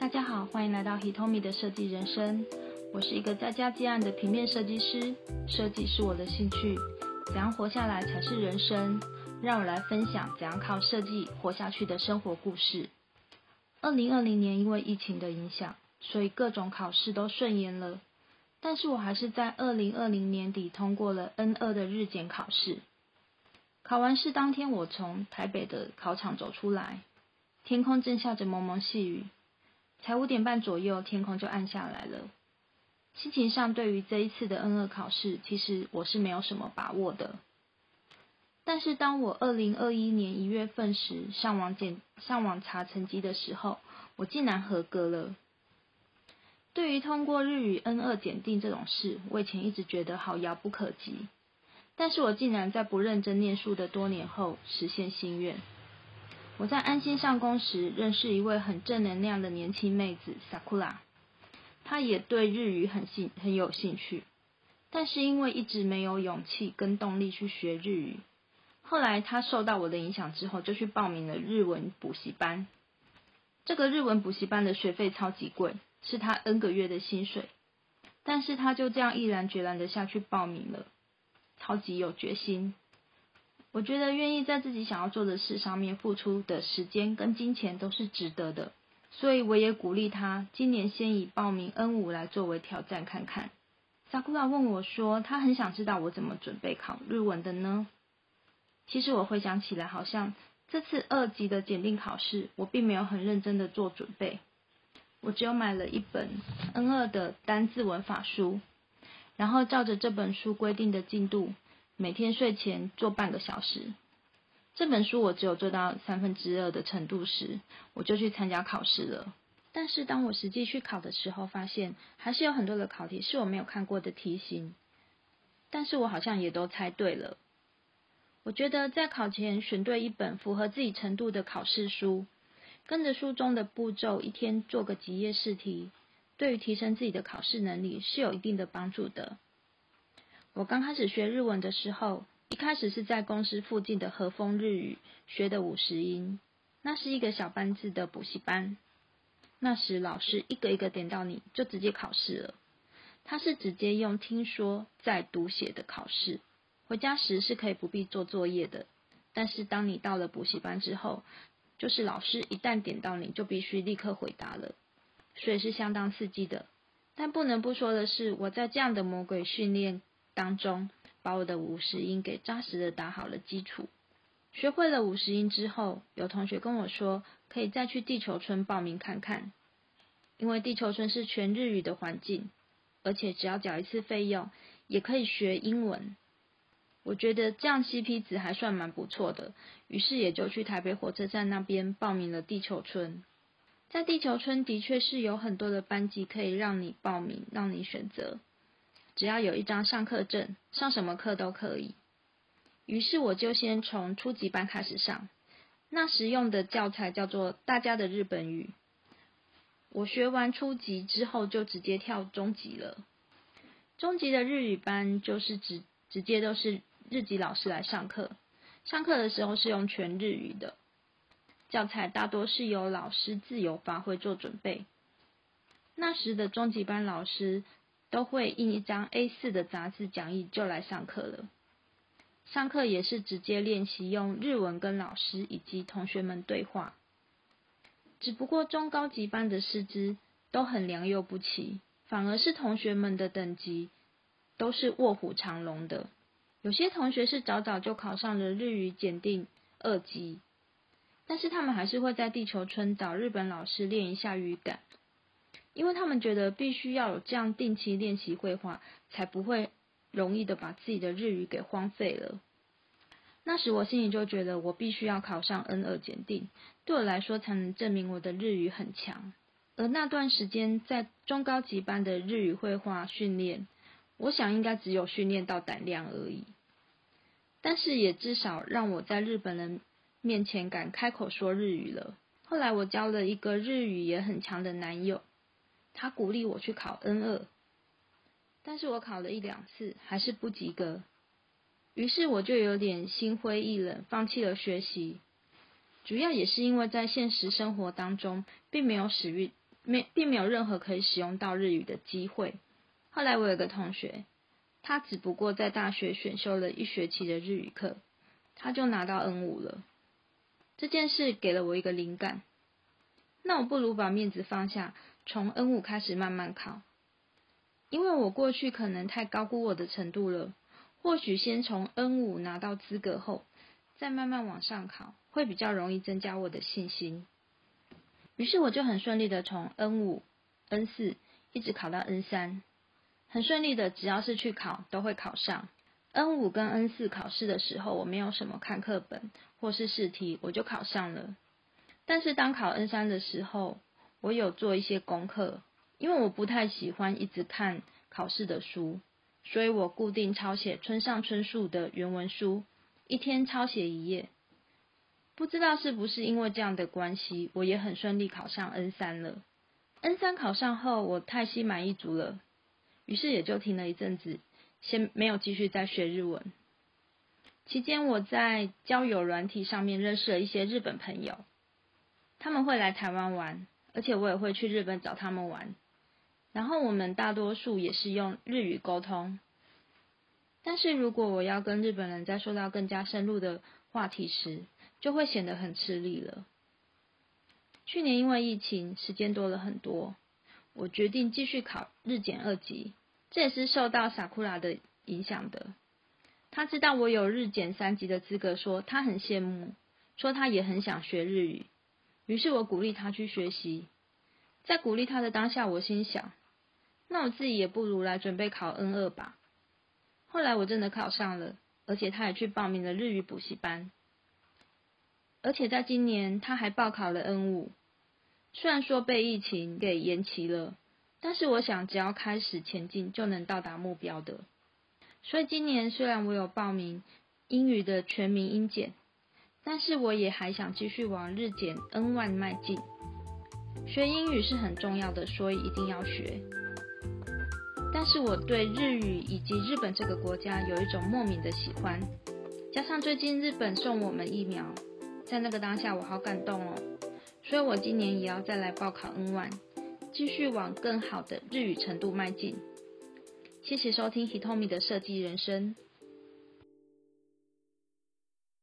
大家好，欢迎来到 Hitomi 的设计人生。我是一个在家接案的平面设计师，设计是我的兴趣。怎样活下来才是人生？让我来分享怎样靠设计活下去的生活故事。二零二零年因为疫情的影响，所以各种考试都顺延了。但是我还是在二零二零年底通过了 N 二的日检考试。考完试当天，我从台北的考场走出来，天空正下着蒙蒙细雨。才五点半左右，天空就暗下来了。心情上，对于这一次的 N 二考试，其实我是没有什么把握的。但是，当我二零二一年一月份时上网检上网查成绩的时候，我竟然合格了。对于通过日语 N 二检定这种事，我以前一直觉得好遥不可及。但是我竟然在不认真念书的多年后实现心愿。我在安心上工时认识一位很正能量的年轻妹子 Sakura，她也对日语很兴很有兴趣，但是因为一直没有勇气跟动力去学日语，后来她受到我的影响之后，就去报名了日文补习班。这个日文补习班的学费超级贵，是她 N 个月的薪水，但是她就这样毅然决然的下去报名了，超级有决心。我觉得愿意在自己想要做的事上面付出的时间跟金钱都是值得的，所以我也鼓励他今年先以报名 N 五来作为挑战看看。Sakura 问我说，他很想知道我怎么准备考日文的呢？其实我回想起来，好像这次二级的检定考试，我并没有很认真的做准备，我只有买了一本 N 二的单字文法书，然后照着这本书规定的进度。每天睡前做半个小时。这本书我只有做到三分之二的程度时，我就去参加考试了。但是当我实际去考的时候，发现还是有很多的考题是我没有看过的题型。但是我好像也都猜对了。我觉得在考前选对一本符合自己程度的考试书，跟着书中的步骤，一天做个几页试题，对于提升自己的考试能力是有一定的帮助的。我刚开始学日文的时候，一开始是在公司附近的和风日语学的五十音，那是一个小班制的补习班。那时老师一个一个点到你就直接考试了，他是直接用听说再读写的考试，回家时是可以不必做作业的。但是当你到了补习班之后，就是老师一旦点到你就必须立刻回答了，所以是相当刺激的。但不能不说的是，我在这样的魔鬼训练。当中，把我的五十音给扎实的打好了基础。学会了五十音之后，有同学跟我说，可以再去地球村报名看看，因为地球村是全日语的环境，而且只要缴一次费用，也可以学英文。我觉得这样 CP 值还算蛮不错的，于是也就去台北火车站那边报名了地球村。在地球村的确是有很多的班级可以让你报名，让你选择。只要有一张上课证，上什么课都可以。于是我就先从初级班开始上，那时用的教材叫做《大家的日本语》。我学完初级之后，就直接跳中级了。中级的日语班就是直直接都是日籍老师来上课，上课的时候是用全日语的，教材大多是由老师自由发挥做准备。那时的中级班老师。都会印一张 A4 的杂志讲义就来上课了。上课也是直接练习用日文跟老师以及同学们对话。只不过中高级班的师资都很良莠不齐，反而是同学们的等级都是卧虎藏龙的。有些同学是早早就考上了日语检定二级，但是他们还是会在地球村找日本老师练一下语感。因为他们觉得必须要有这样定期练习绘画，才不会容易的把自己的日语给荒废了。那时我心里就觉得，我必须要考上 N 二检定，对我来说才能证明我的日语很强。而那段时间在中高级班的日语绘画训练，我想应该只有训练到胆量而已。但是也至少让我在日本人面前敢开口说日语了。后来我交了一个日语也很强的男友。他鼓励我去考 N 二，但是我考了一两次还是不及格，于是我就有点心灰意冷，放弃了学习。主要也是因为在现实生活当中，并没有使用没并没有任何可以使用到日语的机会。后来我有个同学，他只不过在大学选修了一学期的日语课，他就拿到 N 五了。这件事给了我一个灵感，那我不如把面子放下，从 N 五开始慢慢考。因为我过去可能太高估我的程度了，或许先从 N 五拿到资格后，再慢慢往上考，会比较容易增加我的信心。于是我就很顺利的从 N 五、N 四一直考到 N 三，很顺利的，只要是去考都会考上。N 五跟 N 四考试的时候，我没有什么看课本或是试题，我就考上了。但是当考 N 三的时候，我有做一些功课。因为我不太喜欢一直看考试的书，所以我固定抄写村上春树的原文书，一天抄写一页。不知道是不是因为这样的关系，我也很顺利考上 N 三了。N 三考上后，我太心满意足了，于是也就停了一阵子，先没有继续再学日文。期间我在交友软体上面认识了一些日本朋友，他们会来台湾玩，而且我也会去日本找他们玩。然后我们大多数也是用日语沟通，但是如果我要跟日本人再说到更加深入的话题时，就会显得很吃力了。去年因为疫情，时间多了很多，我决定继续考日检二级，这也是受到萨库拉的影响的。他知道我有日检三级的资格，说他很羡慕，说他也很想学日语，于是我鼓励他去学习。在鼓励他的当下，我心想。那我自己也不如来准备考 N 二吧。后来我真的考上了，而且他也去报名了日语补习班。而且在今年他还报考了 N 五。虽然说被疫情给延期了，但是我想只要开始前进就能到达目标的。所以今年虽然我有报名英语的全民英检，但是我也还想继续往日检 N one 迈进。学英语是很重要的，所以一定要学。但是我对日语以及日本这个国家有一种莫名的喜欢，加上最近日本送我们疫苗，在那个当下我好感动哦，所以我今年也要再来报考 N one，继续往更好的日语程度迈进。谢谢收听 Hitomi 的设计人生。